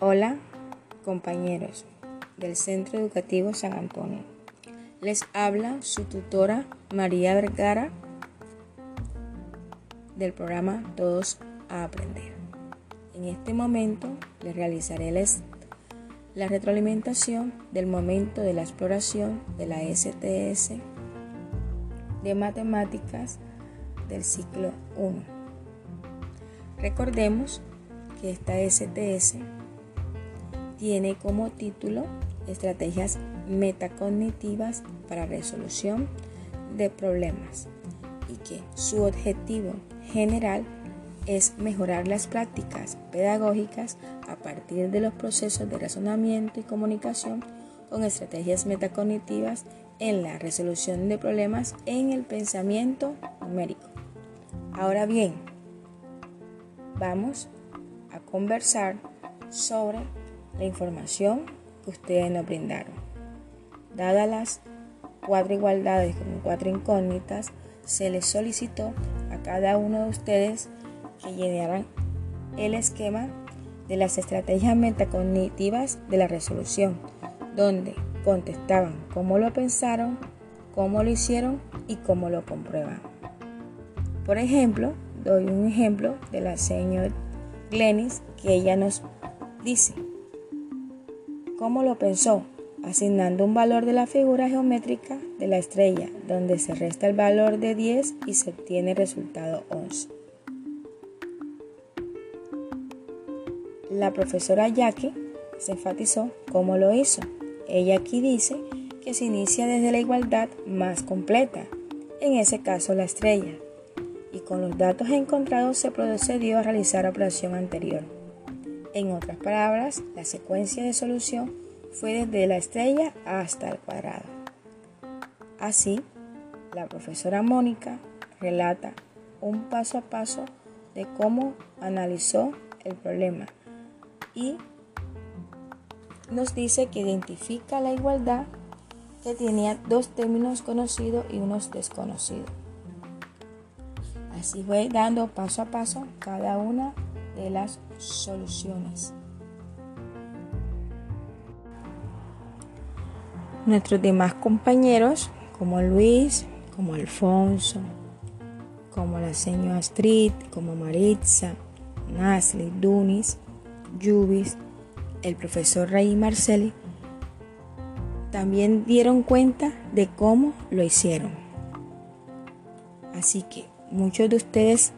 Hola, compañeros del Centro Educativo San Antonio. Les habla su tutora María Vergara del programa Todos a Aprender. En este momento les realizaré la retroalimentación del momento de la exploración de la STS de matemáticas del ciclo 1. Recordemos que esta STS tiene como título Estrategias metacognitivas para resolución de problemas y que su objetivo general es mejorar las prácticas pedagógicas a partir de los procesos de razonamiento y comunicación con estrategias metacognitivas en la resolución de problemas en el pensamiento numérico. Ahora bien, vamos a conversar sobre la información que ustedes nos brindaron. Dadas las cuatro igualdades con cuatro incógnitas, se les solicitó a cada uno de ustedes que llenaran el esquema de las estrategias metacognitivas de la resolución, donde contestaban cómo lo pensaron, cómo lo hicieron y cómo lo comprueban. Por ejemplo, doy un ejemplo de la señora Glenis que ella nos dice, ¿Cómo lo pensó? Asignando un valor de la figura geométrica de la estrella, donde se resta el valor de 10 y se obtiene el resultado 11. La profesora Jackie se enfatizó cómo lo hizo. Ella aquí dice que se inicia desde la igualdad más completa, en ese caso la estrella, y con los datos encontrados se procedió a realizar la operación anterior. En otras palabras, la secuencia de solución fue desde la estrella hasta el cuadrado. Así, la profesora Mónica relata un paso a paso de cómo analizó el problema y nos dice que identifica la igualdad que tenía dos términos conocidos y unos desconocidos. Así fue dando paso a paso cada una de las soluciones. Nuestros demás compañeros, como Luis, como Alfonso, como la señora Astrid, como Maritza, Nasli, Dunis, Yubis, el profesor Ray Marcelli, también dieron cuenta de cómo lo hicieron. Así que muchos de ustedes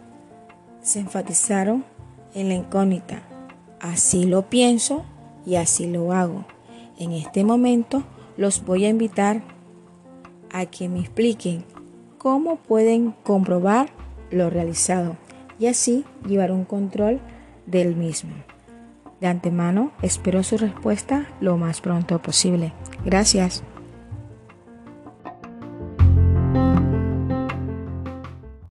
se enfatizaron en la incógnita. Así lo pienso y así lo hago. En este momento los voy a invitar a que me expliquen cómo pueden comprobar lo realizado y así llevar un control del mismo. De antemano espero su respuesta lo más pronto posible. Gracias.